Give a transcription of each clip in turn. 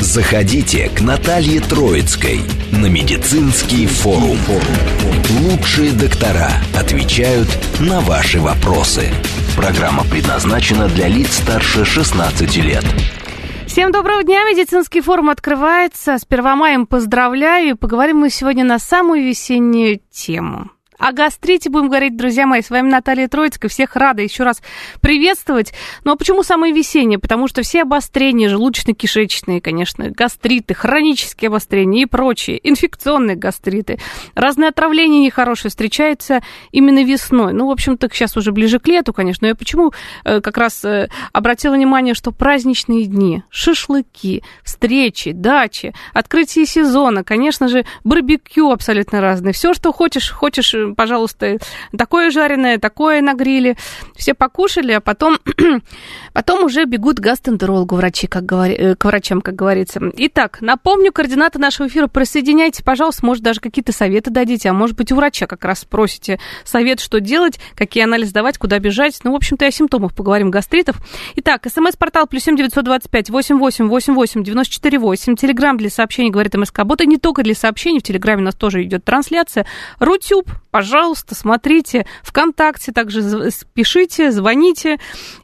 Заходите к Наталье Троицкой на медицинский форум. Лучшие доктора отвечают на ваши вопросы. Программа предназначена для лиц старше 16 лет. Всем доброго дня! Медицинский форум открывается. С Первомаем поздравляю. И поговорим мы сегодня на самую весеннюю тему. О гастрите будем говорить, друзья мои. С вами Наталья Троицкая. Всех рада еще раз приветствовать. Ну а почему самое весеннее? Потому что все обострения, желудочно-кишечные, конечно, гастриты, хронические обострения и прочие, инфекционные гастриты, разные отравления нехорошие встречаются именно весной. Ну, в общем-то, сейчас уже ближе к лету, конечно. Но я почему э, как раз э, обратила внимание, что праздничные дни, шашлыки, встречи, дачи, открытие сезона, конечно же, барбекю абсолютно разные. Все, что хочешь, хочешь пожалуйста, такое жареное, такое на гриле. Все покушали, а потом, потом уже бегут к врачи, как говори, э, к врачам, как говорится. Итак, напомню, координаты нашего эфира присоединяйте, пожалуйста, может, даже какие-то советы дадите, а может быть, у врача как раз спросите совет, что делать, какие анализы давать, куда бежать. Ну, в общем-то, и о симптомах поговорим гастритов. Итак, смс-портал плюс семь девятьсот двадцать пять восемь восемь восемь восемь девяносто четыре восемь. Телеграмм для сообщений, говорит МСК. Бот, и не только для сообщений, в Телеграме у нас тоже идет трансляция. Рутюб, пожалуйста, смотрите. ВКонтакте также пишите, звоните.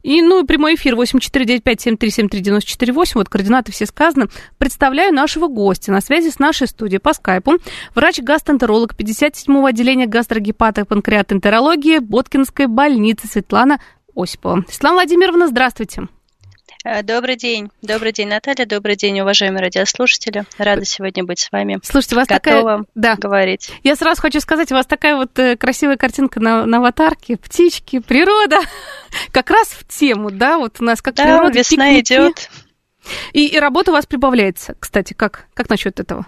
И, ну, прямой эфир 8495-7373-94-8. Вот координаты все сказаны. Представляю нашего гостя на связи с нашей студией по скайпу. Врач-гастроэнтеролог 57-го отделения гастрогепата и панкреатоэнтерологии Боткинской больницы Светлана Осипова. Светлана Владимировна, здравствуйте. Э, добрый день. Добрый день, Наталья. Добрый день, уважаемые радиослушатели. Рада сегодня быть с вами. Слушайте, у вас Готова такая... Да. говорить. Я сразу хочу сказать, у вас такая вот э, красивая картинка на, на аватарке. Птички, природа. Как раз в тему, да? Вот у нас как да, природа, весна пикники. идет. И, и работа у вас прибавляется, кстати. Как, как насчет этого?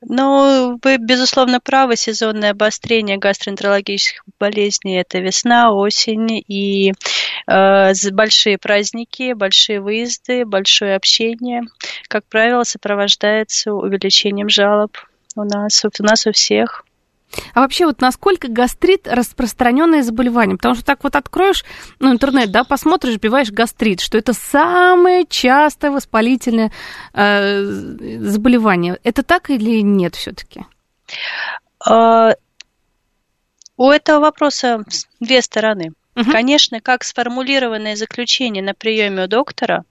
Ну, вы, безусловно, правы. Сезонное обострение гастроэнтерологических болезней – это весна, осень и э, большие праздники, большие выезды, большое общение. Как правило, сопровождается увеличением жалоб у нас, у нас у всех. А вообще вот насколько гастрит распространенное заболевание? Потому что так вот откроешь ну, интернет, да, посмотришь, биваешь гастрит, что это самое частое воспалительное э, заболевание. Это так или нет все-таки? А, у этого вопроса две стороны. Угу. Конечно, как сформулированное заключение на приеме у доктора,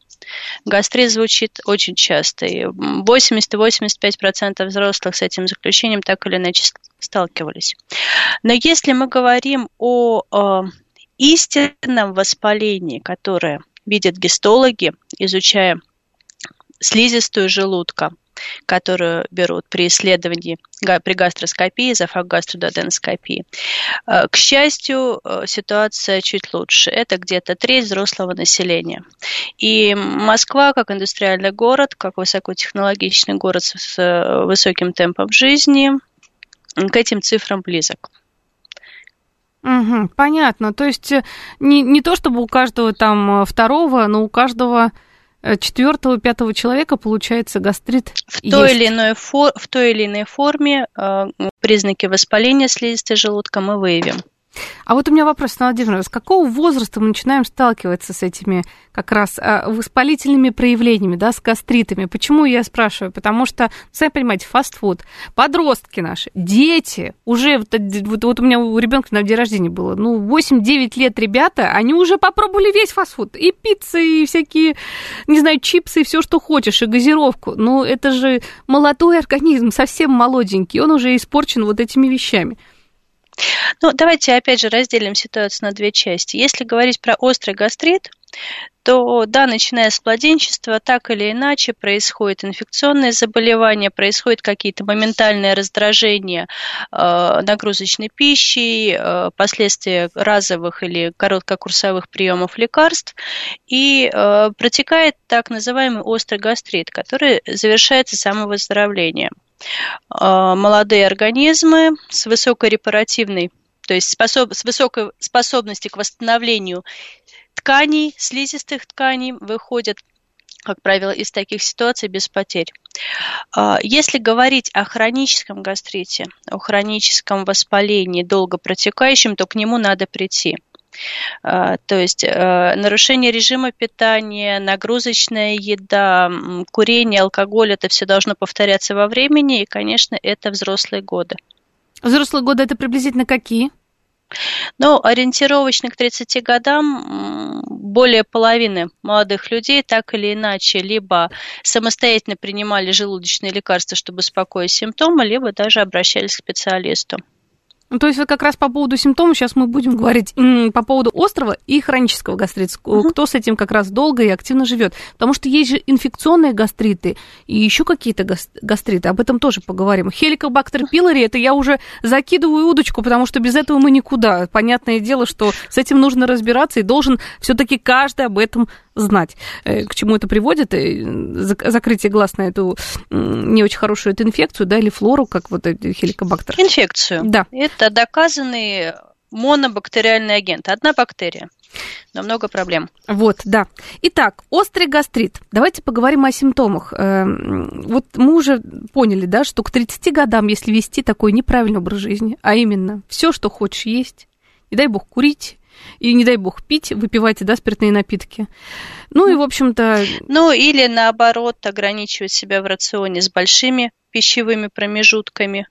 гастрит звучит очень часто. И 80-85% взрослых с этим заключением так или иначе сталкивались. Но если мы говорим о, о истинном воспалении, которое видят гистологи, изучая слизистую желудка, которую берут при исследовании при гастроскопии, эзофагогастрододеноскопии. Э, к счастью, э, ситуация чуть лучше. Это где-то треть взрослого населения. И Москва, как индустриальный город, как высокотехнологичный город с э, высоким темпом жизни, к этим цифрам близок. Угу, понятно. То есть не, не то, чтобы у каждого там второго, но у каждого четвертого, пятого человека получается гастрит. В той, или иной фор, в той или иной форме э, признаки воспаления слизистой желудка мы выявим. А вот у меня вопрос, Владимир, с какого возраста мы начинаем сталкиваться с этими как раз а, воспалительными проявлениями, да, с гастритами? Почему я спрашиваю? Потому что, сами понимаете, фастфуд, подростки наши, дети, уже, вот, вот, вот у меня у ребенка на день рождения было, ну, 8-9 лет ребята, они уже попробовали весь фастфуд, и пиццы, и всякие, не знаю, чипсы, и все, что хочешь, и газировку. Ну, это же молодой организм, совсем молоденький, он уже испорчен вот этими вещами. Ну, давайте опять же разделим ситуацию на две части. Если говорить про острый гастрит, то да, начиная с младенчества, так или иначе происходит инфекционное заболевание, происходят какие-то моментальные раздражения э, нагрузочной пищей, э, последствия разовых или короткокурсовых приемов лекарств, и э, протекает так называемый острый гастрит, который завершается самовыздоровлением. Э, молодые организмы с высокой репаративной, то есть способ, с высокой способностью к восстановлению тканей, слизистых тканей выходят как правило, из таких ситуаций без потерь. А, если говорить о хроническом гастрите, о хроническом воспалении, долго протекающем, то к нему надо прийти. А, то есть э, нарушение режима питания, нагрузочная еда, курение, алкоголь, это все должно повторяться во времени, и, конечно, это взрослые годы. Взрослые годы это приблизительно какие? Ну, ориентировочно к 30 годам более половины молодых людей так или иначе либо самостоятельно принимали желудочные лекарства, чтобы успокоить симптомы, либо даже обращались к специалисту. Ну, то есть вот как раз по поводу симптомов сейчас мы будем говорить по поводу острого и хронического гастрита. Угу. Кто с этим как раз долго и активно живет. Потому что есть же инфекционные гастриты и еще какие-то гастриты. Об этом тоже поговорим. Хеликобактер пилори, это я уже закидываю удочку, потому что без этого мы никуда. Понятное дело, что с этим нужно разбираться и должен все-таки каждый об этом знать, э, к чему это приводит, э, закрытие глаз на эту не очень хорошую эту инфекцию, да, или флору, как вот хеликобактер. Инфекцию. Да. Это доказанный монобактериальный агент. Одна бактерия. Но много проблем. Вот, да. Итак, острый гастрит. Давайте поговорим о симптомах. Эм, вот мы уже поняли, да, что к 30 годам, если вести такой неправильный образ жизни, а именно все, что хочешь есть, не дай бог курить, и, не дай бог, пить, выпивать, да, спиртные напитки. Ну и, в общем-то... Ну или, наоборот, ограничивать себя в рационе с большими пищевыми промежутками.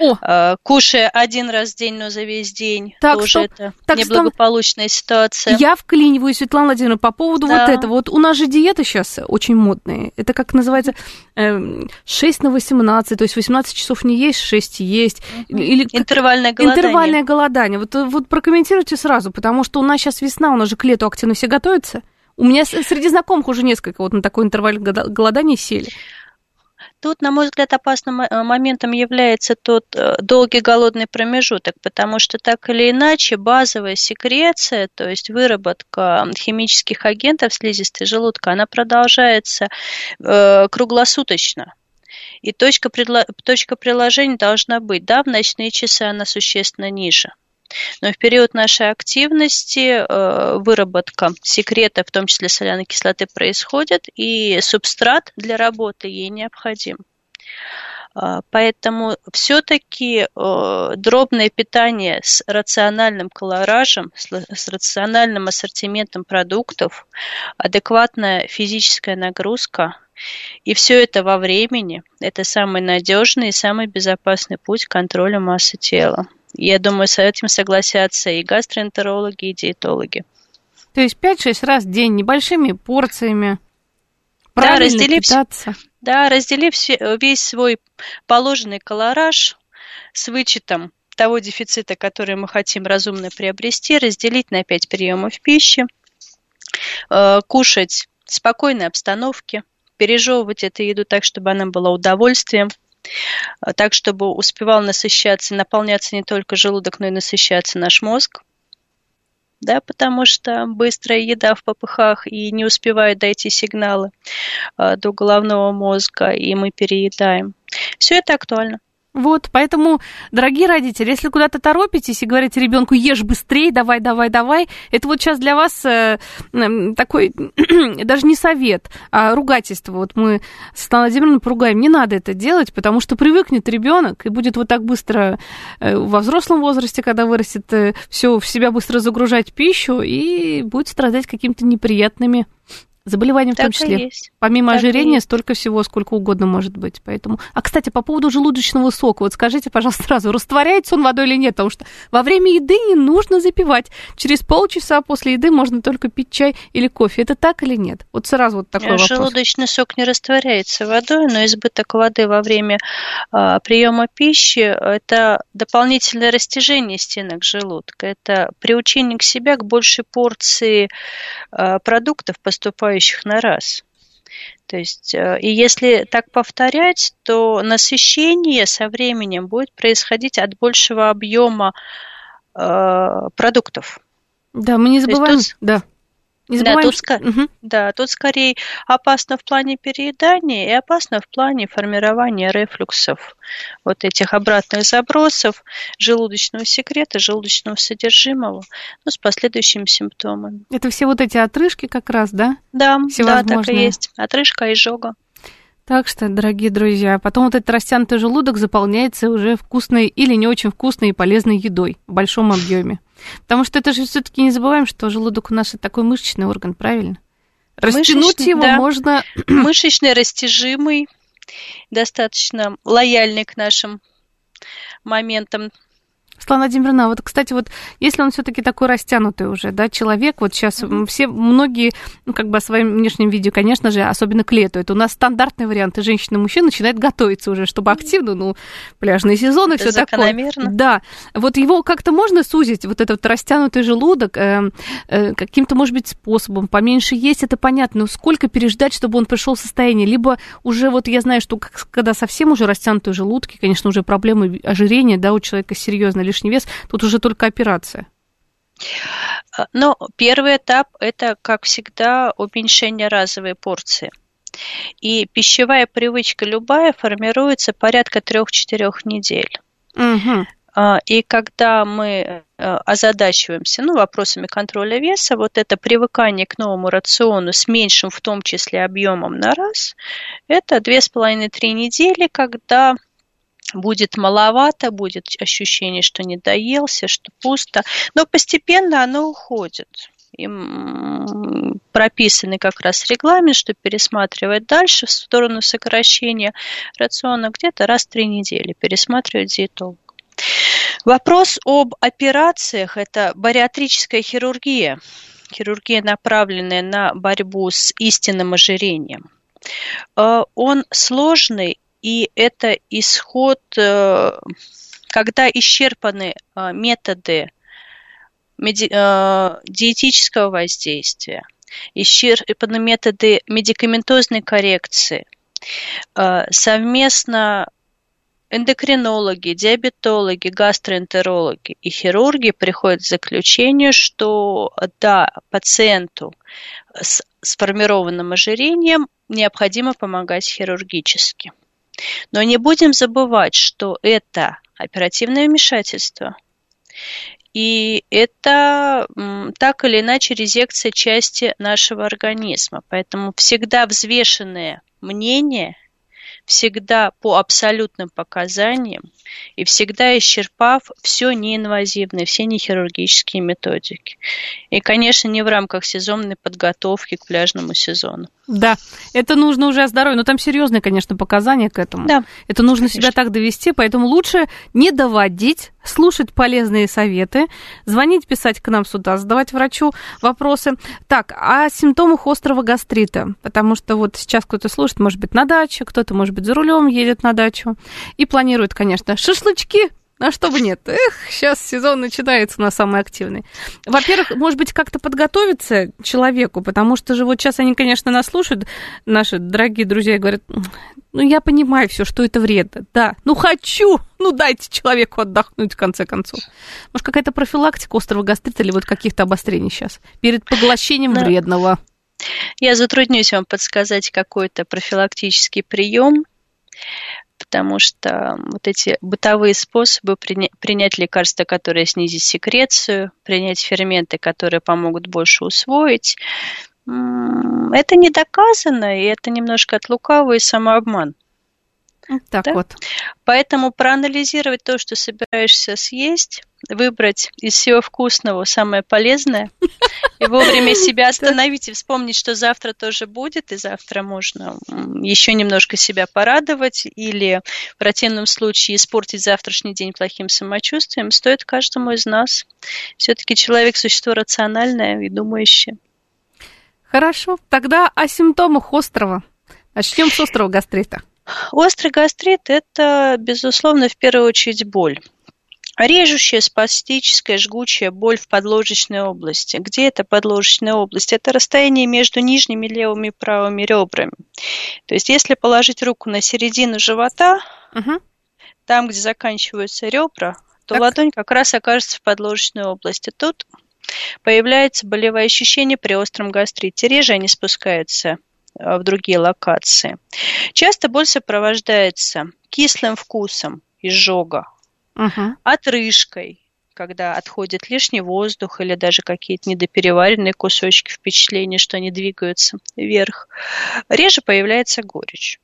О. А, кушая один раз в день, но за весь день. Так, тоже стоп. это так, неблагополучная стоп. ситуация. Я вклиниваюсь, Светлана Владимировна, по поводу да. вот этого. Вот у нас же диета сейчас очень модная. Это как называется 6 эм, на 18, то есть 18 часов не есть, 6 есть. Или интервальное голодание. Интервальное голодание. Вот, вот прокомментируйте сразу, потому что у нас сейчас весна, у нас же к лету активно все готовятся. У меня среди знакомых уже несколько вот на такой интервальное голодание сели. Тут, на мой взгляд, опасным э, моментом является тот э, долгий голодный промежуток, потому что так или иначе базовая секреция, то есть выработка химических агентов слизистой желудка, она продолжается э, круглосуточно. И точка, точка приложения должна быть, да, в ночные часы она существенно ниже. Но в период нашей активности э, выработка секрета, в том числе соляной кислоты, происходит, и субстрат для работы ей необходим. А, поэтому все-таки э, дробное питание с рациональным колоражем, с рациональным ассортиментом продуктов, адекватная физическая нагрузка, и все это во времени – это самый надежный и самый безопасный путь к контролю массы тела. Я думаю, с этим согласятся и гастроэнтерологи, и диетологи. То есть 5-6 раз в день небольшими порциями. Да, разделив, питаться. да, разделив весь свой положенный колораж с вычетом того дефицита, который мы хотим разумно приобрести, разделить на 5 приемов пищи, э, кушать в спокойной обстановке, пережевывать эту еду так, чтобы она была удовольствием – так, чтобы успевал насыщаться, наполняться не только желудок, но и насыщаться наш мозг. Да, потому что быстрая еда в попыхах и не успевает дойти сигналы э, до головного мозга, и мы переедаем. Все это актуально. Вот, поэтому, дорогие родители, если куда-то торопитесь и говорите ребенку, ешь быстрее, давай, давай, давай, это вот сейчас для вас э, такой, даже не совет, а ругательство. Вот мы с Светланой Владимировной поругаем, не надо это делать, потому что привыкнет ребенок и будет вот так быстро э, во взрослом возрасте, когда вырастет, э, все в себя быстро загружать пищу и будет страдать какими-то неприятными Заболевания в так том числе. Есть. Помимо так ожирения, столько всего, сколько угодно может быть. Поэтому. А кстати, по поводу желудочного сока, вот скажите, пожалуйста, сразу, растворяется он водой или нет? Потому что во время еды не нужно запивать. Через полчаса после еды можно только пить чай или кофе. Это так или нет? Вот сразу вот такой Желудочный вопрос. Желудочный сок не растворяется водой, но избыток воды во время а, приема пищи это дополнительное растяжение стенок желудка. Это приучение к себе к большей порции а, продуктов, поступающих поступающих на раз. То есть, э, и если так повторять, то насыщение со временем будет происходить от большего объема э, продуктов. Да, мы не забываем, тут, да. Не забываем, да, тут, что... угу. да, тут скорее опасно в плане переедания и опасно в плане формирования рефлюксов, вот этих обратных забросов желудочного секрета, желудочного содержимого, ну, с последующими симптомами. Это все вот эти отрыжки как раз, да? Да, да, так и есть. Отрыжка и изжога. Так что, дорогие друзья, потом вот этот растянутый желудок заполняется уже вкусной или не очень вкусной и полезной едой в большом объеме. Потому что это же все-таки не забываем, что желудок у нас это такой мышечный орган, правильно? Растянуть Мышечный, его да. можно. Мышечный, растяжимый, достаточно лояльный к нашим моментам Светлана Владимировна, вот, кстати, вот если он все-таки такой растянутый уже, да, человек, вот сейчас mm-hmm. все, многие, ну, как бы о своем внешнем виде, конечно же, особенно к лету, это у нас стандартный вариант, и женщина, и мужчина начинает готовиться уже, чтобы активно, ну, пляжные сезоны, все такое. Да, вот его как-то можно сузить, вот этот растянутый желудок, э, э, каким-то, может быть, способом, поменьше есть, это понятно, но сколько переждать, чтобы он пришел в состояние, либо уже вот я знаю, что когда совсем уже растянутые желудки, конечно, уже проблемы ожирения, да, у человека серьезно, лишний вес, тут уже только операция. Ну, первый этап – это, как всегда, уменьшение разовой порции. И пищевая привычка любая формируется порядка 3-4 недель. Угу. И когда мы э, озадачиваемся ну, вопросами контроля веса, вот это привыкание к новому рациону с меньшим, в том числе, объемом на раз, это 2,5-3 недели, когда будет маловато, будет ощущение, что не доелся, что пусто, но постепенно оно уходит. Им прописанный как раз регламент, что пересматривать дальше в сторону сокращения рациона где-то раз в три недели, пересматривать диетолог. Вопрос об операциях – это бариатрическая хирургия, хирургия, направленная на борьбу с истинным ожирением. Э, он сложный и это исход, э, когда исчерпаны э, методы э, диетического воздействия, исчерпаны методы медикаментозной коррекции, совместно эндокринологи, диабетологи, гастроэнтерологи и хирурги приходят к заключению, что да, пациенту с сформированным ожирением необходимо помогать хирургически. Но не будем забывать, что это оперативное вмешательство. И это так или иначе резекция части нашего организма. Поэтому всегда взвешенное мнение – всегда по абсолютным показаниям и всегда исчерпав все неинвазивное, все нехирургические методики. И, конечно, не в рамках сезонной подготовки к пляжному сезону. Да, это нужно уже о здоровье, но там серьезные, конечно, показания к этому. Да. Это нужно конечно. себя так довести, поэтому лучше не доводить, слушать полезные советы, звонить, писать к нам сюда, задавать врачу вопросы. Так, о симптомах острого гастрита, потому что вот сейчас кто-то слушает, может быть, на даче, кто-то, может быть, за рулем едет на дачу и планирует, конечно, шашлычки а что бы нет? Эх, сейчас сезон начинается на самый активный. Во-первых, может быть, как-то подготовиться человеку, потому что же вот сейчас они, конечно, нас слушают, наши дорогие друзья, и говорят, ну, я понимаю все, что это вредно. Да, ну, хочу, ну, дайте человеку отдохнуть, в конце концов. Может, какая-то профилактика острого гастрита или вот каких-то обострений сейчас перед поглощением да. вредного? Я затруднюсь вам подсказать какой-то профилактический прием, потому что вот эти бытовые способы приня- принять лекарства, которые снизят секрецию, принять ферменты, которые помогут больше усвоить, это не доказано, и это немножко от лукавого и самообман. Так да? вот. Поэтому проанализировать то, что собираешься съесть, выбрать из всего вкусного самое полезное и вовремя себя остановить и вспомнить, что завтра тоже будет, и завтра можно еще немножко себя порадовать или в противном случае испортить завтрашний день плохим самочувствием, стоит каждому из нас. Все-таки человек существо рациональное и думающее. Хорошо, тогда о симптомах острова. Начнем с острого гастрита. Острый гастрит – это, безусловно, в первую очередь боль. Режущая, спастическая, жгучая боль в подложечной области. Где это подложечная область? Это расстояние между нижними левыми и правыми ребрами. То есть, если положить руку на середину живота, угу. там, где заканчиваются ребра, то так. ладонь как раз окажется в подложечной области. Тут Появляется болевое ощущение при остром гастрите. Реже они спускаются в другие локации. Часто боль сопровождается кислым вкусом изжога, угу. отрыжкой, когда отходит лишний воздух или даже какие-то недопереваренные кусочки впечатления, что они двигаются вверх. Реже появляется горечь.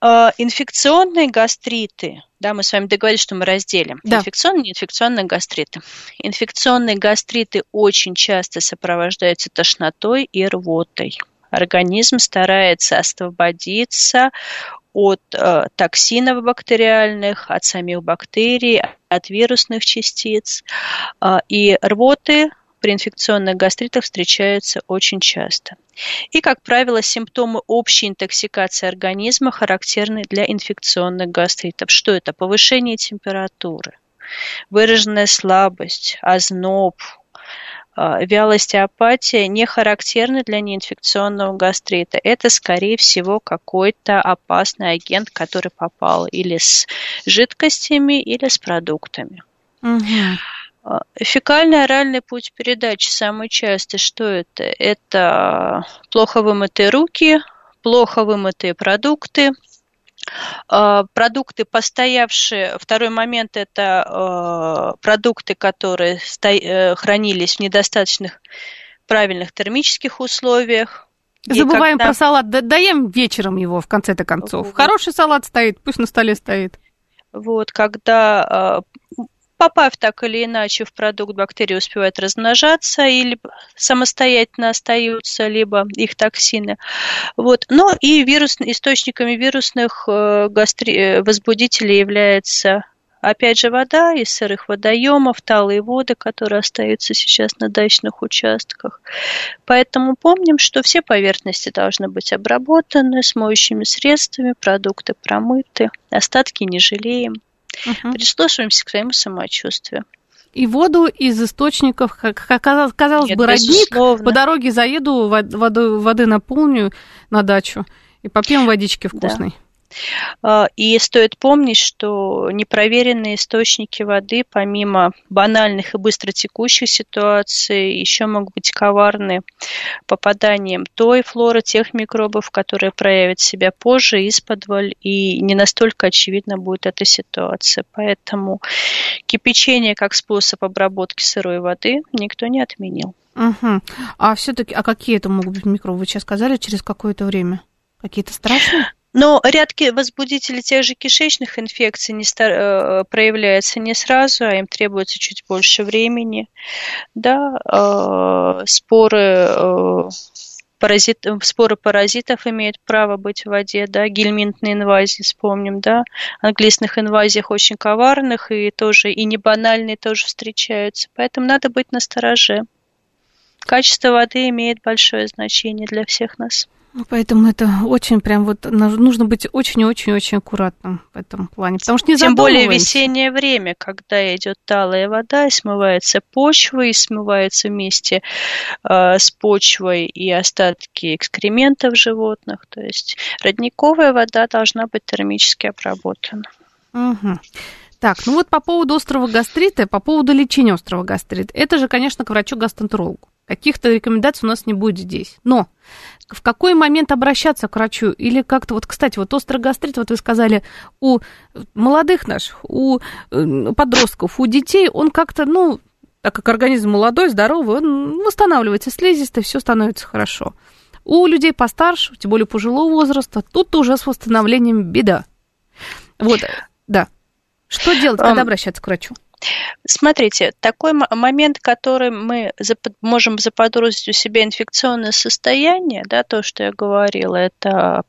А, инфекционные гастриты, да, мы с вами договорились, что мы разделим. Да. Инфекционные и неинфекционные гастриты. Инфекционные гастриты очень часто сопровождаются тошнотой и рвотой. Организм старается освободиться от э, токсинов бактериальных, от самих бактерий, от вирусных частиц. Э, и рвоты при инфекционных гастритах встречаются очень часто. И, как правило, симптомы общей интоксикации организма характерны для инфекционных гастритов. Что это? Повышение температуры, выраженная слабость, озноб, вялость и апатия не характерны для неинфекционного гастрита. Это, скорее всего, какой-то опасный агент, который попал или с жидкостями, или с продуктами. Угу. Фекально-оральный путь передачи самый частый. Что это? Это плохо вымытые руки, плохо вымытые продукты, продукты постоявшие, второй момент это а, продукты, которые э, хранились в недостаточных правильных термических условиях. Забываем когда... про салат, даем вечером его в конце-то концов. Вот. Хороший салат стоит, пусть на столе стоит. Вот, когда попав так или иначе в продукт, бактерии успевают размножаться или самостоятельно остаются, либо их токсины. Вот. Но и вирус, источниками вирусных э, гастри... Э, возбудителей является Опять же, вода из сырых водоемов, талые воды, которые остаются сейчас на дачных участках. Поэтому помним, что все поверхности должны быть обработаны с моющими средствами, продукты промыты, остатки не жалеем угу. прислушиваемся к своему самочувствию. И воду из источников, как казалось Нет, бы, родник, по дороге заеду, воду, воды наполню на дачу и попьем водички вкусной. Да. А, и стоит помнить, что непроверенные источники воды, помимо банальных и быстротекущих ситуаций, еще могут быть коварны попаданием той флоры, тех микробов, которые проявят себя позже из-под и не настолько очевидна будет эта ситуация. Поэтому кипячение как способ обработки сырой воды никто не отменил. Угу. А все-таки, а какие это могут быть микробы? Вы сейчас сказали, через какое-то время? Какие-то страшные? Но ряд возбудителей тех же кишечных инфекций не стар... Э, проявляется не сразу, а им требуется чуть больше времени. Да, э, споры э, паразит, споры паразитов имеют право быть в воде, да, гельминтные инвазии, вспомним, да, английских инвазиях очень коварных и тоже, и не банальные тоже встречаются, поэтому надо быть настороже. Качество воды имеет большое значение для всех нас. Ну, поэтому это очень прям вот нужно быть очень-очень-очень аккуратным в этом плане, потому что не Тем более весеннее время, когда идет талая вода, и смывается почва, и смывается вместе э, с почвой и остатки экскрементов животных. То есть родниковая вода должна быть термически обработана. Угу. Так, ну вот по поводу острого гастрита, по поводу лечения острого гастрита, это же, конечно, к врачу-гастроэнтерологу. Каких-то рекомендаций у нас не будет здесь. Но в какой момент обращаться к врачу? Или как-то, вот, кстати, вот острый гастрит, вот вы сказали, у молодых наших, у э, подростков, у детей, он как-то, ну, так как организм молодой, здоровый, он восстанавливается слизистой, все становится хорошо. У людей постарше, тем более пожилого возраста, тут уже с восстановлением беда. Вот, да. Что делать, когда обращаться к врачу? Смотрите, такой момент, который мы можем заподозрить у себя инфекционное состояние, да, то, что я говорила, это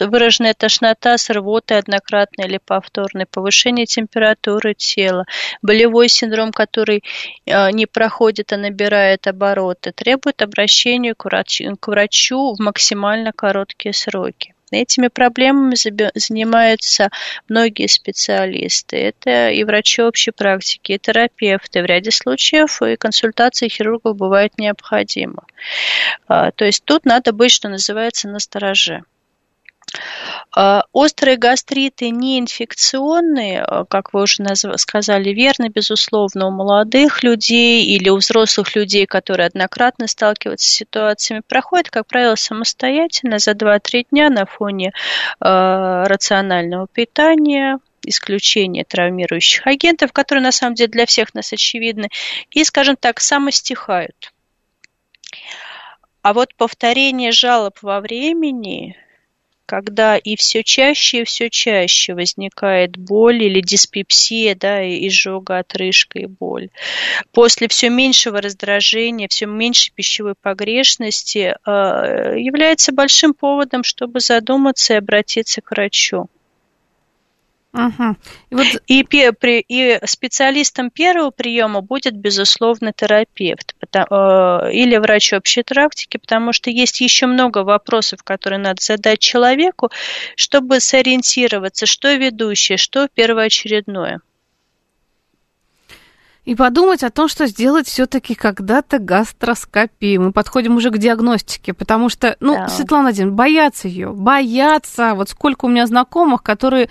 выраженная тошнота с рвотой однократной или повторной, повышение температуры тела, болевой синдром, который э, не проходит, а набирает обороты, требует обращения к врачу, к врачу в максимально короткие сроки. Этими проблемами занимаются многие специалисты. Это и врачи общей практики, и терапевты. В ряде случаев и консультации хирургов бывает необходимо. А, то есть тут надо быть, что называется, на стороже. А, острые гастриты не инфекционные, а, как вы уже сказали, верно, безусловно, у молодых людей или у взрослых людей, которые однократно сталкиваются с ситуациями, проходят, как правило, самостоятельно за 2-3 дня на фоне э, рационального питания, исключения травмирующих агентов, которые на самом деле для всех нас очевидны, и, скажем так, самостихают. А вот повторение жалоб во времени, когда и все чаще и все чаще возникает боль или диспепсия, да, и изжога, отрыжка и боль. После все меньшего раздражения, все меньшей пищевой погрешности э, является большим поводом, чтобы задуматься и обратиться к врачу. Угу. И, вот... и, при, и специалистом первого приема будет, безусловно, терапевт потому, э, или врач общей практики, потому что есть еще много вопросов, которые надо задать человеку, чтобы сориентироваться, что ведущее, что первоочередное и подумать о том, что сделать все-таки когда-то гастроскопию. Мы подходим уже к диагностике, потому что, ну, да. Светлана Владимировна, боятся ее, боятся. Вот сколько у меня знакомых, которые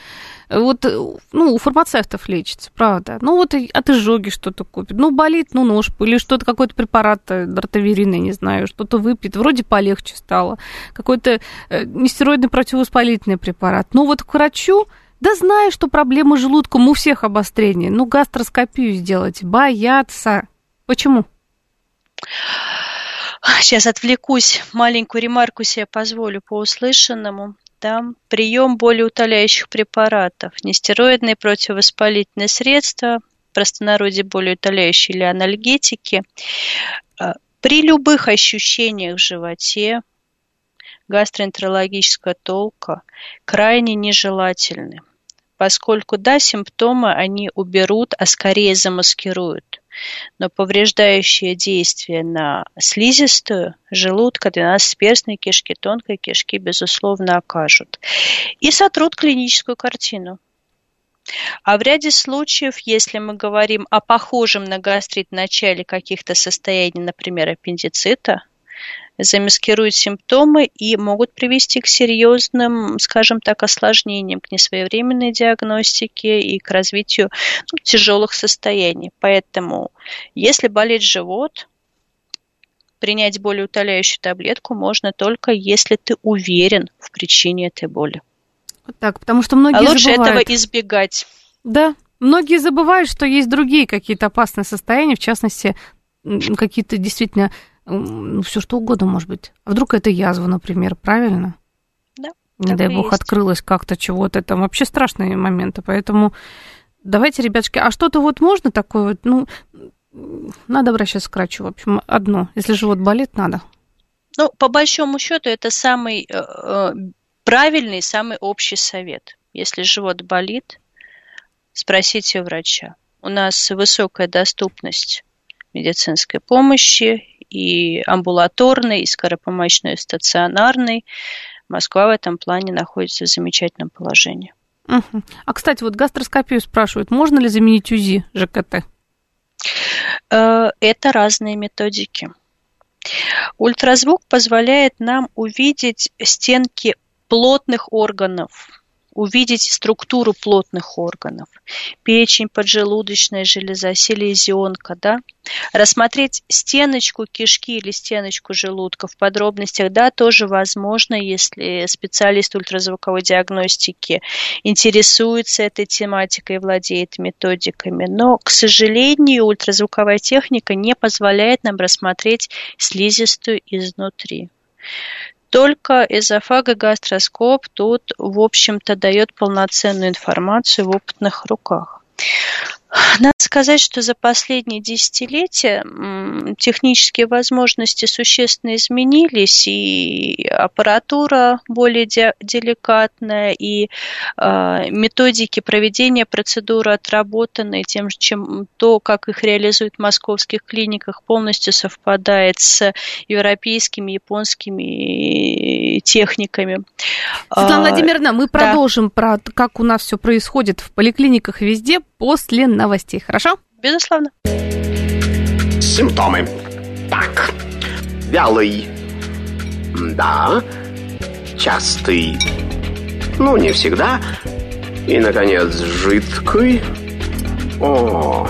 э, вот, э, ну, у фармацевтов лечатся, правда. Ну, вот от изжоги что-то купит. Ну, болит, ну, нож, или что-то, какой-то препарат дартаверин, не знаю, что-то выпьет. Вроде полегче стало. Какой-то э, нестероидный противовоспалительный препарат. Ну, вот к врачу да знаю, что проблемы с желудком у всех обострение. Ну, гастроскопию сделать боятся. Почему? Сейчас отвлекусь, маленькую ремарку себе позволю по услышанному. Да, прием болеутоляющих препаратов, нестероидные противовоспалительные средства, в простонародье болеутоляющие или анальгетики, а, при любых ощущениях в животе, гастроэнтерологического толка крайне нежелательны поскольку, да, симптомы они уберут, а скорее замаскируют. Но повреждающее действие на слизистую, желудка, двенадцатиперстной кишки, тонкой кишки, безусловно, окажут. И сотрут клиническую картину. А в ряде случаев, если мы говорим о похожем на гастрит начале каких-то состояний, например, аппендицита, замаскируют симптомы и могут привести к серьезным, скажем так, осложнениям, к несвоевременной диагностике и к развитию ну, тяжелых состояний. Поэтому, если болит живот, принять болеутоляющую таблетку можно только если ты уверен в причине этой боли. Вот так, потому что многие а лучше забывают. этого избегать. Да, многие забывают, что есть другие какие-то опасные состояния, в частности, какие-то действительно ну, все что угодно может быть. А вдруг это язва, например, правильно? Да. Не дай бог, есть. открылось как-то чего-то. Это вообще страшные моменты. Поэтому давайте, ребятушки, а что-то вот можно такое вот, ну, надо обращаться к врачу. В общем, одно. Если живот болит, надо. Ну, по большому счету, это самый э, э правильный, самый общий совет. Если живот болит, спросите у врача. У нас высокая доступность медицинской помощи, и амбулаторный, и скоропомощный, и стационарный. Москва в этом плане находится в замечательном положении. Угу. А, кстати, вот гастроскопию спрашивают, можно ли заменить УЗИ ЖКТ? Э, это разные методики. Ультразвук позволяет нам увидеть стенки плотных органов, увидеть структуру плотных органов, печень, поджелудочная железа, селезенка, да, рассмотреть стеночку кишки или стеночку желудка. В подробностях, да, тоже возможно, если специалист ультразвуковой диагностики интересуется этой тематикой, владеет методиками, но, к сожалению, ультразвуковая техника не позволяет нам рассмотреть слизистую изнутри. Только эзофагогастроскоп тут, в общем-то, дает полноценную информацию в опытных руках. Надо сказать, что за последние десятилетия технические возможности существенно изменились, и аппаратура более деликатная, и а, методики проведения процедуры отработаны тем, чем то, как их реализуют в московских клиниках, полностью совпадает с европейскими, японскими техниками. Светлана а, Владимировна, мы да. продолжим про как у нас все происходит в поликлиниках везде после новостей, хорошо? Безусловно. Симптомы. Так. Вялый. Да. Частый. Ну, не всегда. И, наконец, жидкий. О,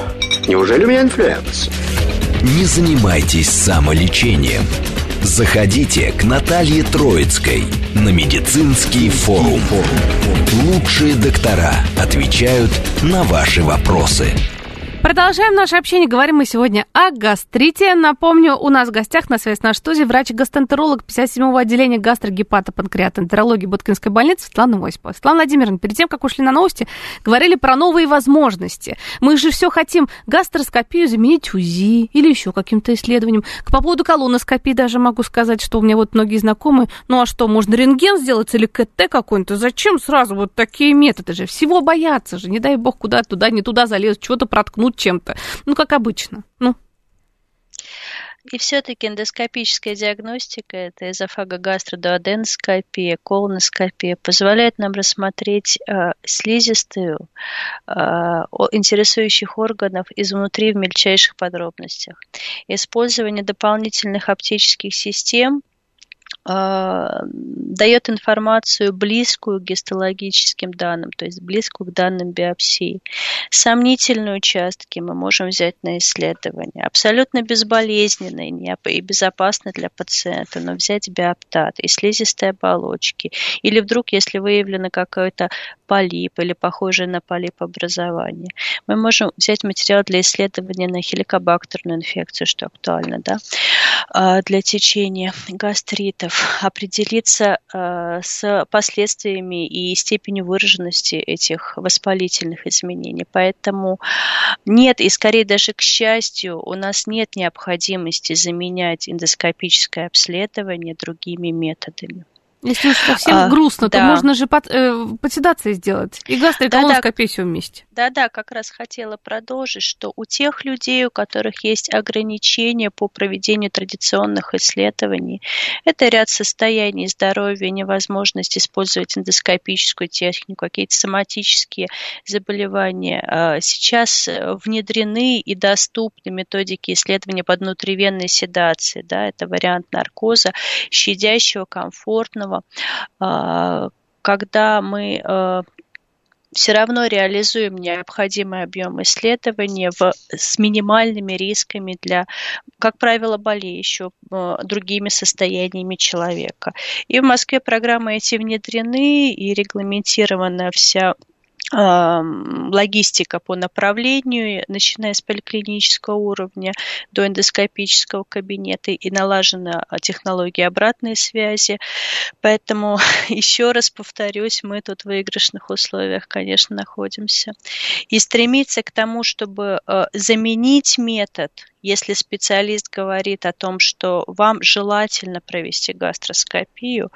неужели у меня инфлюэнца? Не занимайтесь самолечением. Заходите к Наталье Троицкой на медицинский форум. Лучшие доктора отвечают на ваши вопросы. Продолжаем наше общение. Говорим мы сегодня о гастрите. Напомню, у нас в гостях на связи с нашей студией врач-гастроэнтеролог 57-го отделения гастрогепатопанкреатоэнтерологии Боткинской больницы Светлана Осипова. Светлана Владимировна, перед тем, как ушли на новости, говорили про новые возможности. Мы же все хотим гастроскопию заменить УЗИ или еще каким-то исследованием. По поводу колоноскопии даже могу сказать, что у меня вот многие знакомые, ну а что, можно рентген сделать или КТ какой-нибудь? Зачем сразу вот такие методы же? Всего боятся же, не дай бог куда туда, не туда залезть, чего-то проткнуть чем-то. Ну, как обычно. Ну. И все-таки эндоскопическая диагностика, это эзофагогастродуоденоскопия, колоноскопия, позволяет нам рассмотреть э, слизистую э, интересующих органов изнутри в мельчайших подробностях. Использование дополнительных оптических систем дает информацию близкую к гистологическим данным, то есть близкую к данным биопсии. Сомнительные участки мы можем взять на исследование. Абсолютно безболезненные и безопасны для пациента, но взять биоптат и слизистой оболочки. Или вдруг, если выявлено какой-то полип или похожее на полип образование, мы можем взять материал для исследования на хеликобактерную инфекцию, что актуально, да, а, для течения гастритов определиться э, с последствиями и степенью выраженности этих воспалительных изменений. Поэтому нет, и скорее даже к счастью, у нас нет необходимости заменять эндоскопическое обследование другими методами. Если уж совсем а, грустно, да. то можно же под, э, подседации сделать. И гастроколоноскопию да, вместе. Да-да, как раз хотела продолжить, что у тех людей, у которых есть ограничения по проведению традиционных исследований, это ряд состояний здоровья, невозможность использовать эндоскопическую технику, какие-то соматические заболевания. А, сейчас внедрены и доступны методики исследования под внутривенной седацией. Да, это вариант наркоза, щадящего, комфортного, этого, а, когда мы а, все равно реализуем необходимый объем исследований в, с минимальными рисками для, как правило, болеющего а, другими состояниями человека. И в Москве программы эти внедрены и регламентирована вся логистика по направлению, начиная с поликлинического уровня до эндоскопического кабинета и налажена технология обратной связи. Поэтому еще раз повторюсь, мы тут в выигрышных условиях, конечно, находимся. И стремиться к тому, чтобы э, заменить метод, если специалист говорит о том, что вам желательно провести гастроскопию,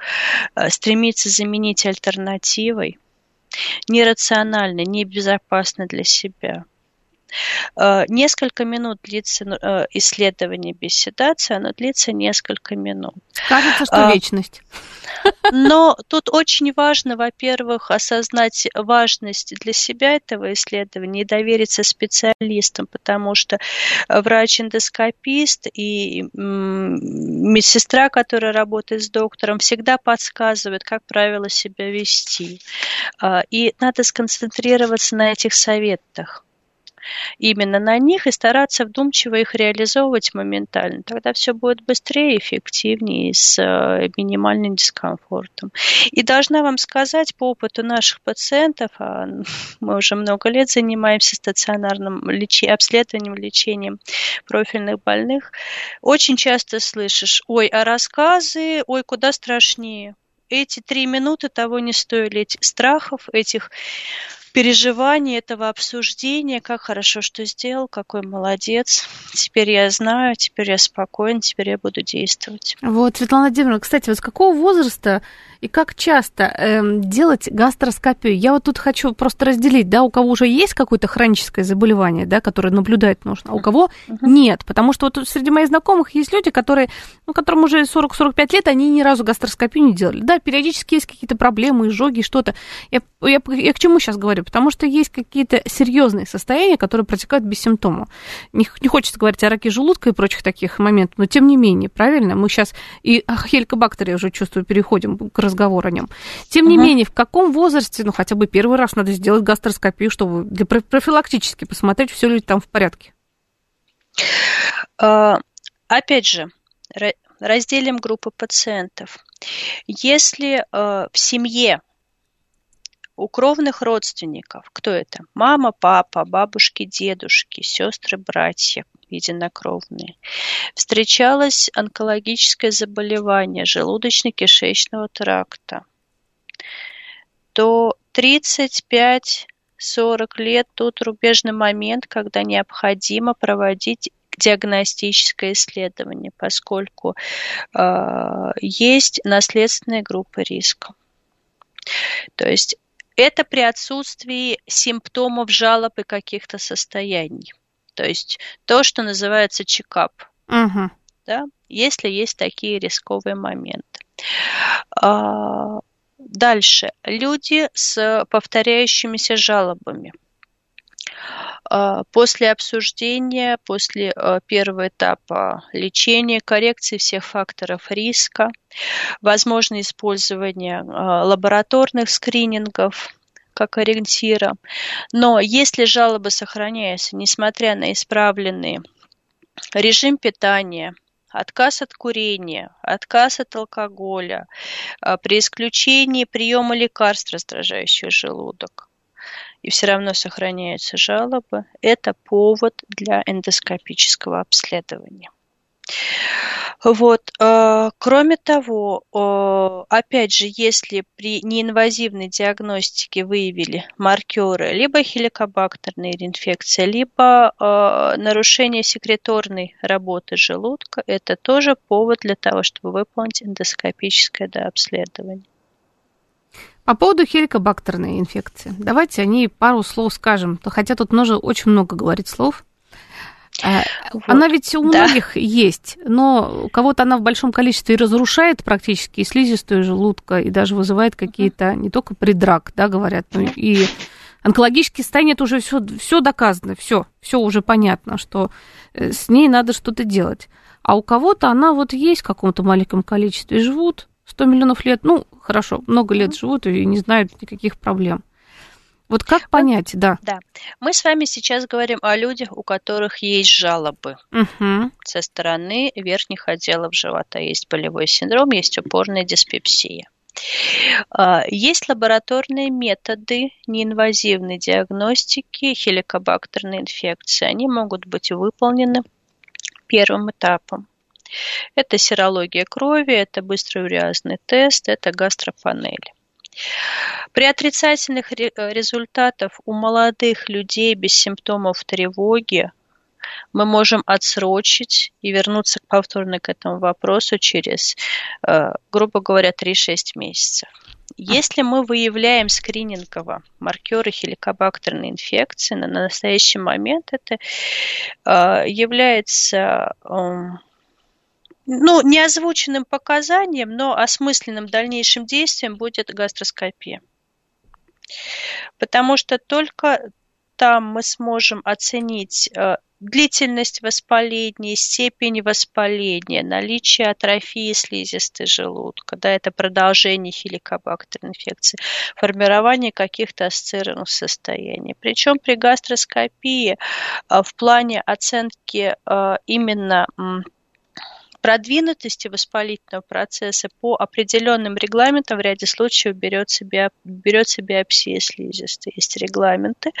э, стремиться заменить альтернативой – нерационально, небезопасно для себя. Э, несколько минут длится э, исследование без седации, оно длится несколько минут. Кажется, что а, вечность. Но тут очень важно, во-первых, осознать важность для себя этого исследования и довериться специалистам, потому что врач-эндоскопист и медсестра, которая работает с доктором, всегда подсказывают, как правило себя вести. И надо сконцентрироваться на этих советах именно на них и стараться вдумчиво их реализовывать моментально. Тогда все будет быстрее, эффективнее с э, минимальным дискомфортом. И должна вам сказать по опыту наших пациентов, а мы уже много лет занимаемся стационарным леч... обследованием, лечением профильных больных, очень часто слышишь, ой, а рассказы, ой, куда страшнее эти три минуты того не стоили, этих страхов, этих переживаний, этого обсуждения, как хорошо, что сделал, какой молодец. Теперь я знаю, теперь я спокоен, теперь я буду действовать. Вот, Светлана Владимировна, кстати, вот с какого возраста и как часто э, делать гастроскопию? Я вот тут хочу просто разделить, да, у кого уже есть какое-то хроническое заболевание, да, которое наблюдать нужно, а у кого uh-huh. нет, потому что вот среди моих знакомых есть люди, которые, ну, которым уже 40-45 лет, они ни разу гастроскопию не делали. Да, периодически есть какие-то проблемы, изжоги, что-то. Я, я, я к чему сейчас говорю? Потому что есть какие-то серьезные состояния, которые протекают без симптомов. Не, не хочется говорить о раке желудка и прочих таких моментов, но тем не менее, правильно? Мы сейчас и хеликобактерия уже чувствую переходим к разговор о нем. Тем угу. не менее, в каком возрасте, ну, хотя бы первый раз надо сделать гастроскопию, чтобы для профилактически посмотреть, все ли там в порядке? А, опять же, разделим группы пациентов. Если э, в семье у кровных родственников, кто это? Мама, папа, бабушки, дедушки, сестры, братья, единокровные. Встречалось онкологическое заболевание желудочно-кишечного тракта. То 35 40 лет тот рубежный момент, когда необходимо проводить диагностическое исследование, поскольку э, есть наследственная группа риска. То есть это при отсутствии симптомов жалоб и каких-то состояний. То есть то, что называется чекап. Угу. Да, если есть такие рисковые моменты. А, дальше. Люди с повторяющимися жалобами – а, после обсуждения, после а, первого этапа лечения, коррекции всех факторов риска, возможно использование а, лабораторных скринингов, как ориентира. Но если жалобы сохраняются, несмотря на исправленный режим питания, отказ от курения, отказ от алкоголя, при исключении приема лекарств, раздражающих желудок, и все равно сохраняются жалобы, это повод для эндоскопического обследования. Вот. Э, кроме того, э, опять же, если при неинвазивной диагностике выявили маркеры либо хеликобактерной инфекции, либо э, нарушение секреторной работы желудка, это тоже повод для того, чтобы выполнить эндоскопическое дообследование. По поводу хеликобактерной инфекции. Давайте о ней пару слов скажем. Хотя тут нужно очень много говорить слов. А, вот. Она ведь у многих да. есть, но у кого-то она в большом количестве разрушает практически и слизистую желудка, и даже вызывает какие-то не только придрак, да, говорят, но и онкологический состояние это уже все, все доказано, все, все уже понятно, что э, с ней надо что-то делать. А у кого-то она вот есть в каком-то маленьком количестве, живут 100 миллионов лет, ну, хорошо, много лет живут и не знают никаких проблем. Вот как понять, да? Да. Мы с вами сейчас говорим о людях, у которых есть жалобы угу. со стороны верхних отделов живота. Есть болевой синдром, есть упорная диспепсия. А, есть лабораторные методы неинвазивной диагностики хеликобактерной инфекции. Они могут быть выполнены первым этапом. Это серология крови, это быстроуреазный тест, это гастропанель. При отрицательных результатах у молодых людей без симптомов тревоги мы можем отсрочить и вернуться повторно к этому вопросу через, э, грубо говоря, 3-6 месяцев. Если мы выявляем скринингово маркеры хеликобактерной инфекции, на настоящий момент это э, является эм, ну, не озвученным показанием, но осмысленным дальнейшим действием будет гастроскопия. Потому что только там мы сможем оценить э, длительность воспаления, степень воспаления, наличие атрофии слизистой желудка, да, это продолжение хеликобактерной инфекции, формирование каких-то ассоциированных состояний. Причем при гастроскопии э, в плане оценки э, именно продвинутости воспалительного процесса по определенным регламентам в ряде случаев берется, биоп... берется биопсия слизистой. Есть регламенты,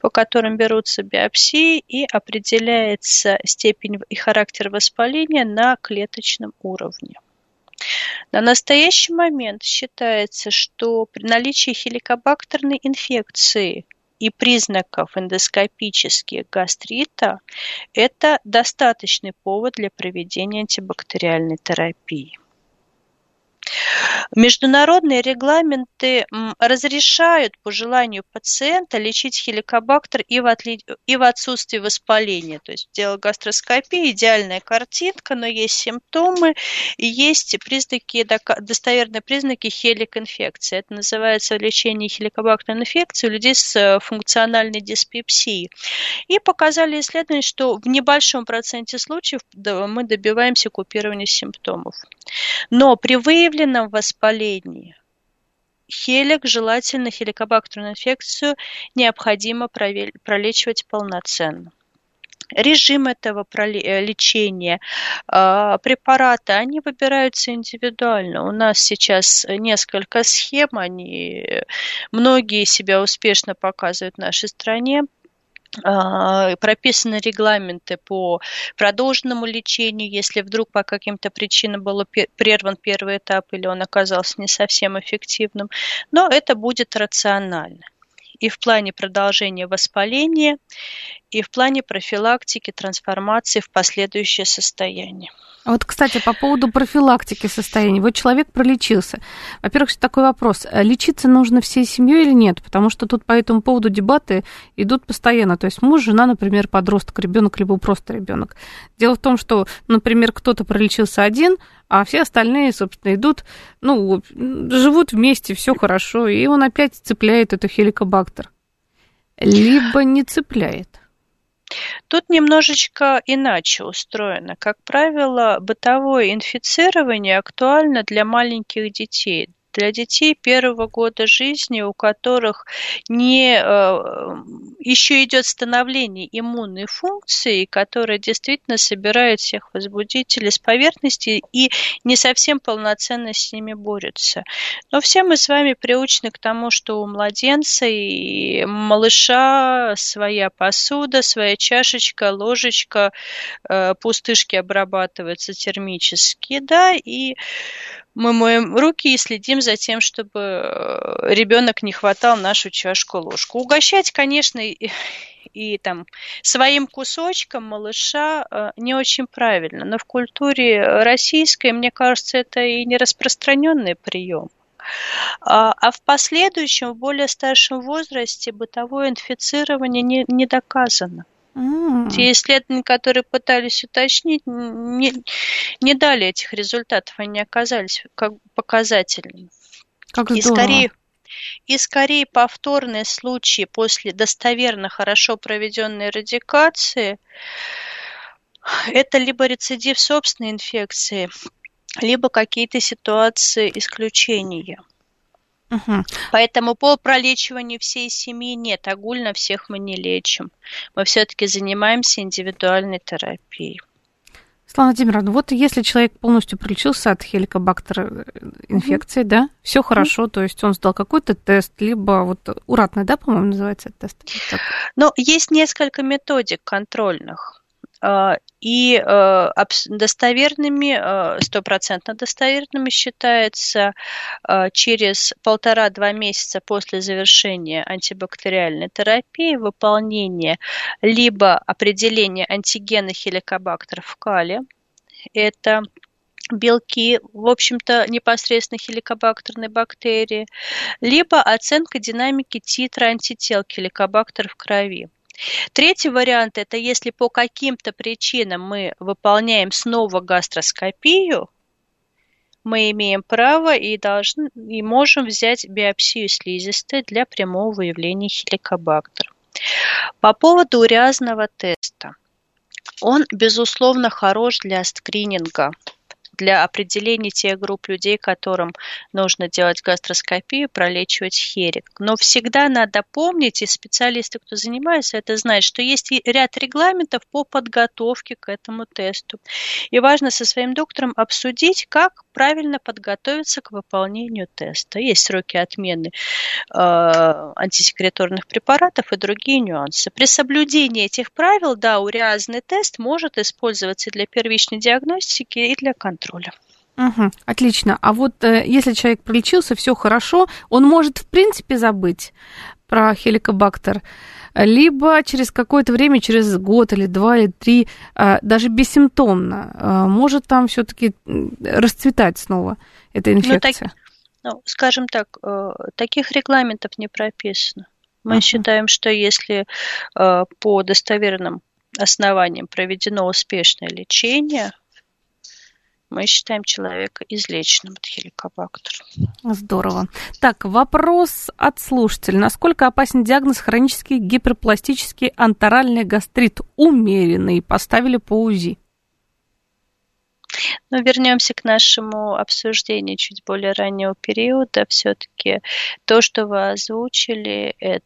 по которым берутся биопсии и определяется степень и характер воспаления на клеточном уровне. На настоящий момент считается, что при наличии хеликобактерной инфекции и признаков эндоскопических гастрита, это достаточный повод для проведения антибактериальной терапии. Международные регламенты разрешают по желанию пациента лечить хеликобактер и в, отли... и в отсутствии воспаления. То есть дело гастроскопии, идеальная картинка, но есть симптомы и есть признаки, достоверные признаки хелик-инфекции. Это называется лечение хеликобактерной инфекции у людей с э, функциональной диспепсией. И показали исследования, что в небольшом проценте случаев мы добиваемся купирования симптомов. Но при выявленном воспалении воспалении. Хелик, желательно хеликобактерную инфекцию, необходимо пролечивать полноценно режим этого э, лечения, а, препараты, они выбираются индивидуально. У нас сейчас несколько схем, они многие себя успешно показывают в нашей стране прописаны регламенты по продолженному лечению, если вдруг по каким-то причинам был прерван первый этап или он оказался не совсем эффективным, но это будет рационально и в плане продолжения воспаления, и в плане профилактики трансформации в последующее состояние. А вот, кстати, по поводу профилактики состояния. Вот человек пролечился. Во-первых, такой вопрос. Лечиться нужно всей семьей или нет? Потому что тут по этому поводу дебаты идут постоянно. То есть муж, жена, например, подросток, ребенок, либо просто ребенок. Дело в том, что, например, кто-то пролечился один, а все остальные, собственно, идут, ну, живут вместе, все хорошо, и он опять цепляет эту хеликобактер. Либо не цепляет. Тут немножечко иначе устроено. Как правило, бытовое инфицирование актуально для маленьких детей, для детей первого года жизни, у которых не э, еще идет становление иммунной функции, которая действительно собирает всех возбудителей с поверхности и не совсем полноценно с ними борется. Но все мы с вами приучены к тому, что у младенца и малыша своя посуда, своя чашечка, ложечка, э, пустышки обрабатываются термически, да, и мы моем руки и следим за тем, чтобы э, ребенок не хватал нашу чашку-ложку. Угощать, конечно, и, и там своим кусочком малыша э, не очень правильно, но в культуре российской, мне кажется, это и не распространенный прием. А, а в последующем, в более старшем возрасте, бытовое инфицирование не, не доказано. Mm. Те исследования, которые пытались уточнить, не, не дали этих результатов, они оказались как показательными. Как и скорее, и скорее повторные случаи после достоверно хорошо проведенной радикации это либо рецидив собственной инфекции, либо какие-то ситуации исключения. Угу. Поэтому по пролечиванию всей семьи нет, огульно всех мы не лечим. Мы все-таки занимаемся индивидуальной терапией. Светлана Владимировна, вот если человек полностью пролечился от хеликобактер э, инфекции, mm да, все хорошо, mm то есть он сдал какой-то тест, либо вот уратный, да, по-моему, называется этот тест? Но есть несколько методик контрольных. И э, достоверными, э, стопроцентно достоверными считается э, через полтора-два месяца после завершения антибактериальной терапии выполнение либо определение антигена хеликобактер в кале, это белки, в общем-то, непосредственно хеликобактерной бактерии, либо оценка динамики титра антител хеликобактер в крови. Третий вариант – это если по каким-то причинам мы выполняем снова гастроскопию, мы имеем право и, должны, и можем взять биопсию слизистой для прямого выявления хеликобактера. По поводу уриазного теста. Он, безусловно, хорош для скрининга для определения тех групп людей, которым нужно делать гастроскопию, пролечивать херик. Но всегда надо помнить, и специалисты, кто занимается, это знают, что есть ряд регламентов по подготовке к этому тесту. И важно со своим доктором обсудить, как правильно подготовиться к выполнению теста. Есть сроки отмены э, антисекреторных препаратов и другие нюансы. При соблюдении этих правил, да, уриазный тест может использоваться для первичной диагностики и для контроля контроля. Угу, отлично. А вот э, если человек пролечился, все хорошо, он может в принципе забыть про хеликобактер, либо через какое-то время, через год или два или три, э, даже бессимптомно, э, может там все-таки расцветать снова эта инфекция. Ну, так, ну, скажем так, э, таких регламентов не прописано. Мы uh считаем, что если э, по достоверным основаниям проведено успешное лечение, мы считаем человека излеченным от хеликобактера. Здорово. Так, вопрос от слушателя. Насколько опасен диагноз хронический гиперпластический анторальный гастрит? Умеренный. Поставили по УЗИ. Но вернемся к нашему обсуждению чуть более раннего периода. Все-таки то, что вы озвучили, это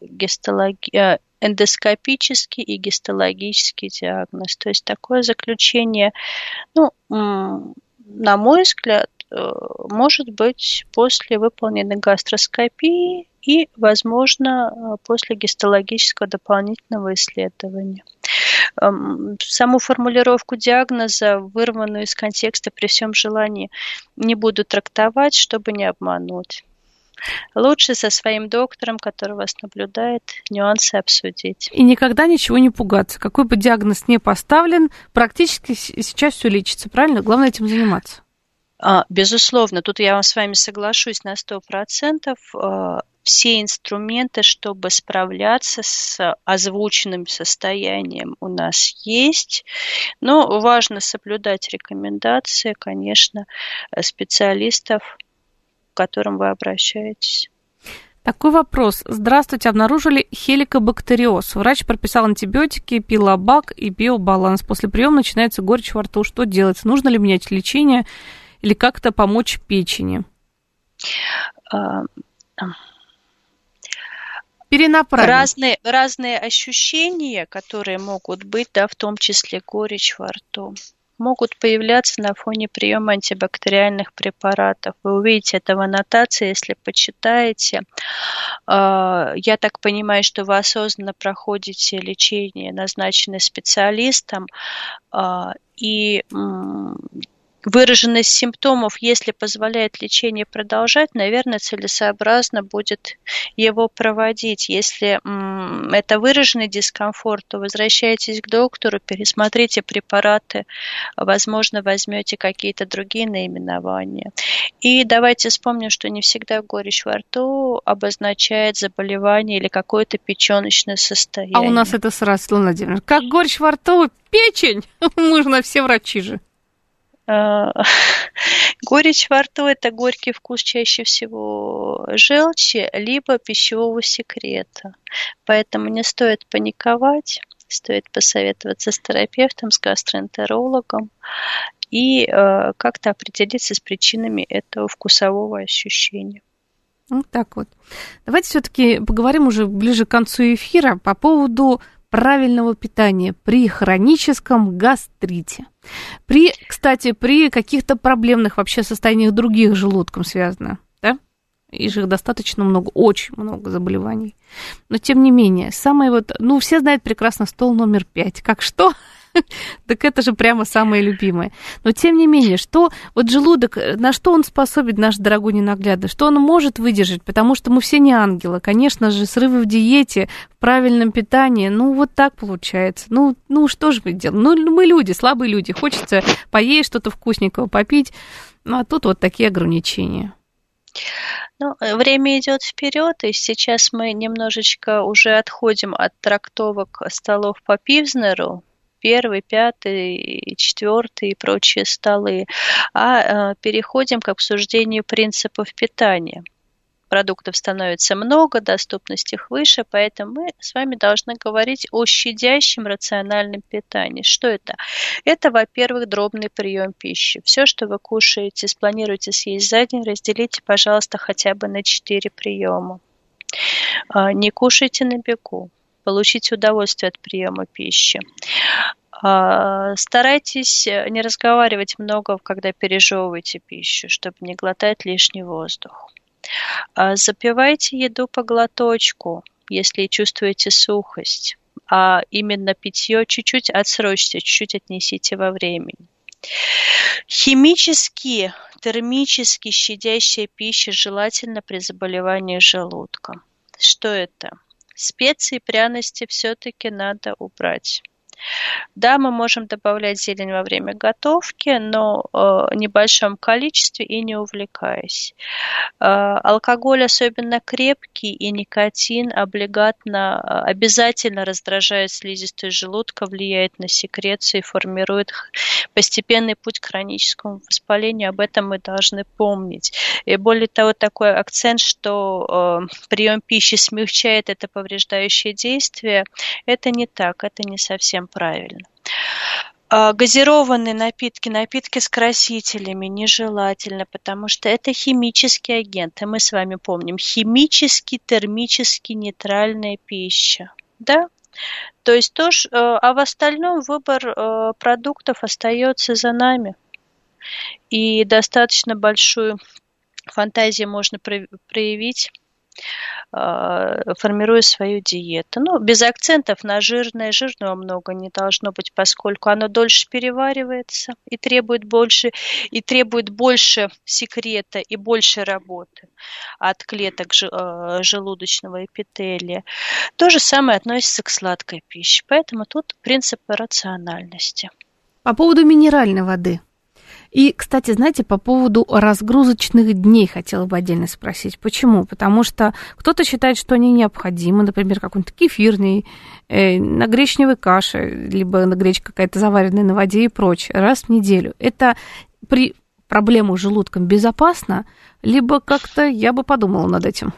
гистология, эндоскопический и гистологический диагноз. То есть такое заключение, ну, на мой взгляд, э, может быть после выполненной гастроскопии и, возможно, э, после гистологического дополнительного исследования. Эм, саму формулировку диагноза, вырванную из контекста при всем желании, не буду трактовать, чтобы не обмануть. Лучше со своим доктором, который вас наблюдает, нюансы обсудить. И никогда ничего не пугаться. Какой бы диагноз не поставлен, практически сейчас все лечится, правильно? Главное этим заниматься. А, безусловно, тут я с вами соглашусь на сто процентов а, все инструменты, чтобы справляться с озвученным состоянием у нас есть, но важно соблюдать рекомендации, конечно, специалистов, к которым вы обращаетесь. Такой вопрос. Здравствуйте, обнаружили хеликобактериоз. Врач прописал антибиотики, пилобак и биобаланс. После приема начинается горечь во рту. Что делать? Нужно ли менять лечение или как-то помочь печени? А, перенаправим. Разные, разные ощущения, которые могут быть, да, в том числе горечь во рту, могут появляться на фоне приема антибактериальных препаратов. Вы увидите это в аннотации, если почитаете. А, я так понимаю, что вы осознанно проходите лечение, назначенное специалистом, а, и выраженность симптомов, если позволяет лечение продолжать, наверное, целесообразно будет его проводить. Если это выраженный дискомфорт, то возвращайтесь к доктору, пересмотрите препараты, возможно, возьмете какие-то другие наименования. И давайте вспомним, что не всегда горечь во рту обозначает заболевание или какое-то печеночное состояние. А у нас это сразу, Владимир, как горечь во рту, печень, можно все врачи же. Э, горечь во рту – это горький вкус чаще всего желчи, либо пищевого секрета. Поэтому не стоит паниковать, стоит посоветоваться с терапевтом, с гастроэнтерологом и э, как-то определиться с причинами этого вкусового ощущения. Вот так вот. Давайте все-таки поговорим уже ближе к концу эфира по поводу правильного питания при хроническом гастрите. При, кстати, при каких-то проблемных вообще состояниях других желудком связано, да? И же их достаточно много, очень много заболеваний. Но тем не менее, самое вот, ну, все знают прекрасно стол номер пять. Как что? так это же прямо самое любимое. Но тем не менее, что вот желудок, на что он способен, наш дорогой ненаглядный, что он может выдержать, потому что мы все не ангелы. Конечно же, срывы в диете, в правильном питании, ну вот так получается. Ну, ну что же мы делаем? Ну, мы люди, слабые люди, хочется поесть что-то вкусненького, попить, ну а тут вот такие ограничения. Ну, время идет вперед, и сейчас мы немножечко уже отходим от трактовок столов по Пивзнеру, первый, пятый, четвертый и прочие столы, а э, переходим к обсуждению принципов питания продуктов становится много, доступность их выше, поэтому мы с вами должны говорить о щадящем рациональном питании. Что это? Это, во-первых, дробный прием пищи. Все, что вы кушаете, спланируете съесть за день, разделите, пожалуйста, хотя бы на 4 приема. А, не кушайте на бегу получить удовольствие от приема пищи. А, старайтесь не разговаривать много, когда пережевываете пищу, чтобы не глотать лишний воздух. А, запивайте еду по глоточку, если чувствуете сухость, а именно питье чуть-чуть отсрочьте, чуть-чуть отнесите во времени. Химически, термически щадящая пища желательно при заболевании желудка. Что это? Специи, пряности все-таки надо убрать. Да, мы можем добавлять зелень во время готовки, но э, в небольшом количестве и не увлекаясь. Э, алкоголь, особенно крепкий, и никотин облигатно э, обязательно раздражает слизистую желудка, влияет на секрецию и формирует постепенный путь к хроническому воспалению. Об этом мы должны помнить. И более того, такой акцент, что прием пищи смягчает это повреждающее действие, это не так, это не совсем правильно. А, газированные напитки, напитки с красителями нежелательно, потому что это химический агент. И мы с вами помним, химически, термически нейтральная пища. Да? То есть то, э, а в остальном выбор э, продуктов остается за нами. И достаточно большую фантазию можно проявить формируя свою диету. Ну, без акцентов на жирное. Жирного много не должно быть, поскольку оно дольше переваривается и требует больше, и требует больше секрета и больше работы от клеток э, желудочного эпителия. То же самое относится к сладкой пище. Поэтому тут принцип рациональности. По поводу минеральной воды – и, кстати, знаете, по поводу разгрузочных дней хотела бы отдельно спросить. Почему? Потому что кто-то считает, что они необходимы, например, какой-нибудь кефирный, э, на гречневой каше, либо на гречка какая-то заваренная на воде и прочее, раз в неделю. Это при проблему с желудком безопасно, либо как-то я бы подумала над этим.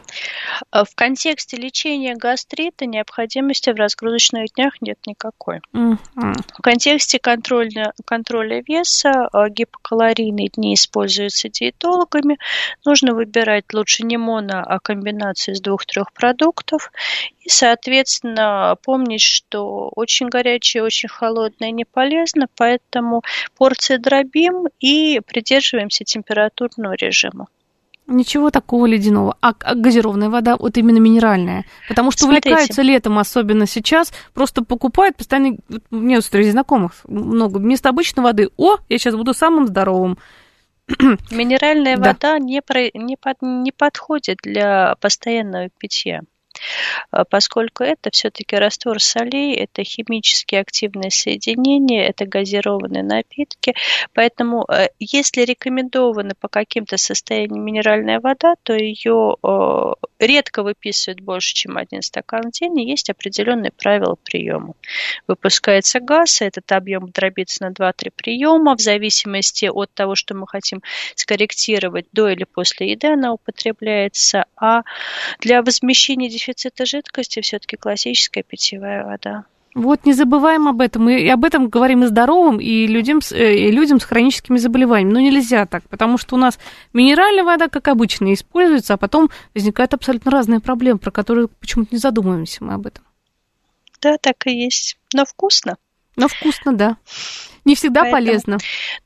А в контексте лечения гастрита необходимости в разгрузочных днях нет никакой. Mm-hmm. В контексте контроля, контроля веса а, гипокалорийные дни используются диетологами. Нужно выбирать лучше не моно, а комбинацию из двух-трех продуктов. И, соответственно, помнить, что очень горячее, очень холодное не полезно, поэтому порции дробим и придерживаемся температурного режима. Ничего такого ледяного. А, а газированная вода, вот именно минеральная. Потому что Смотрите. увлекаются летом, особенно сейчас, просто покупают постоянно... У меня среди знакомых много. Вместо обычной воды, о, я сейчас буду самым здоровым. Минеральная да. вода не, про, не, под, не подходит для постоянного питья. А, поскольку это все-таки раствор солей, это химически активные соединения, это газированные напитки. Поэтому э, если рекомендована по каким-то состояниям минеральная вода, то ее редко выписывают больше, чем один стакан в день, и есть определенные правила приема. Выпускается газ, этот объем дробится на 2-3 приема, в зависимости от того, что мы хотим скорректировать до или после еды она употребляется, а для возмещения дефицита жидкости все-таки классическая питьевая вода. Вот не забываем об этом. Мы об этом говорим и здоровым, и людям, э, и людям с хроническими заболеваниями. Но нельзя так, потому что у нас минеральная вода, как обычно, используется, а потом возникают абсолютно разные проблемы, про которые почему-то не задумываемся мы об этом. Да, так и есть. Но вкусно. Но вкусно, да. Не всегда Поэтому... полезно.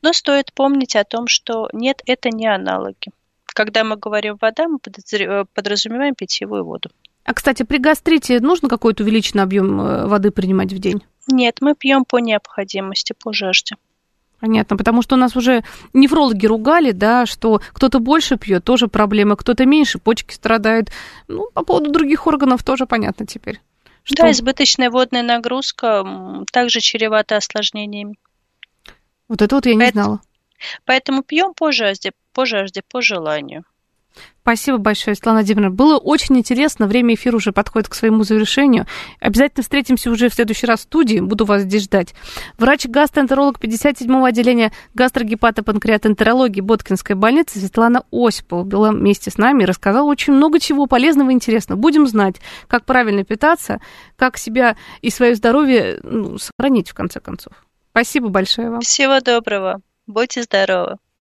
Но стоит помнить о том, что нет, это не аналоги. Когда мы говорим вода, мы подразумеваем питьевую воду. А, кстати, при гастрите нужно какой-то увеличенный объем э, воды принимать в день? Нет, мы пьем по необходимости, по жажде. Понятно, потому что у нас уже нефрологи ругали, да, что кто-то больше пьет, тоже проблема, кто-то меньше, почки страдают. Ну, по поводу других органов тоже понятно теперь. Что... Да, избыточная водная нагрузка также чревата осложнениями. Вот это вот я не Поэтому... знала. Поэтому пьем по жажде, по жажде, по желанию. Спасибо большое, Светлана Владимировна. Было очень интересно. Время эфира уже подходит к своему завершению. Обязательно встретимся уже в следующий раз в студии. Буду вас здесь ждать. Врач-гастроэнтеролог 57-го отделения гастрогепатопанкреатоэнтерологии Боткинской больницы Светлана Осипова была вместе с нами и рассказала очень много чего полезного и интересного. Будем знать, как правильно питаться, как себя и свое здоровье ну, сохранить, в конце концов. Спасибо большое вам. Всего доброго. Будьте здоровы.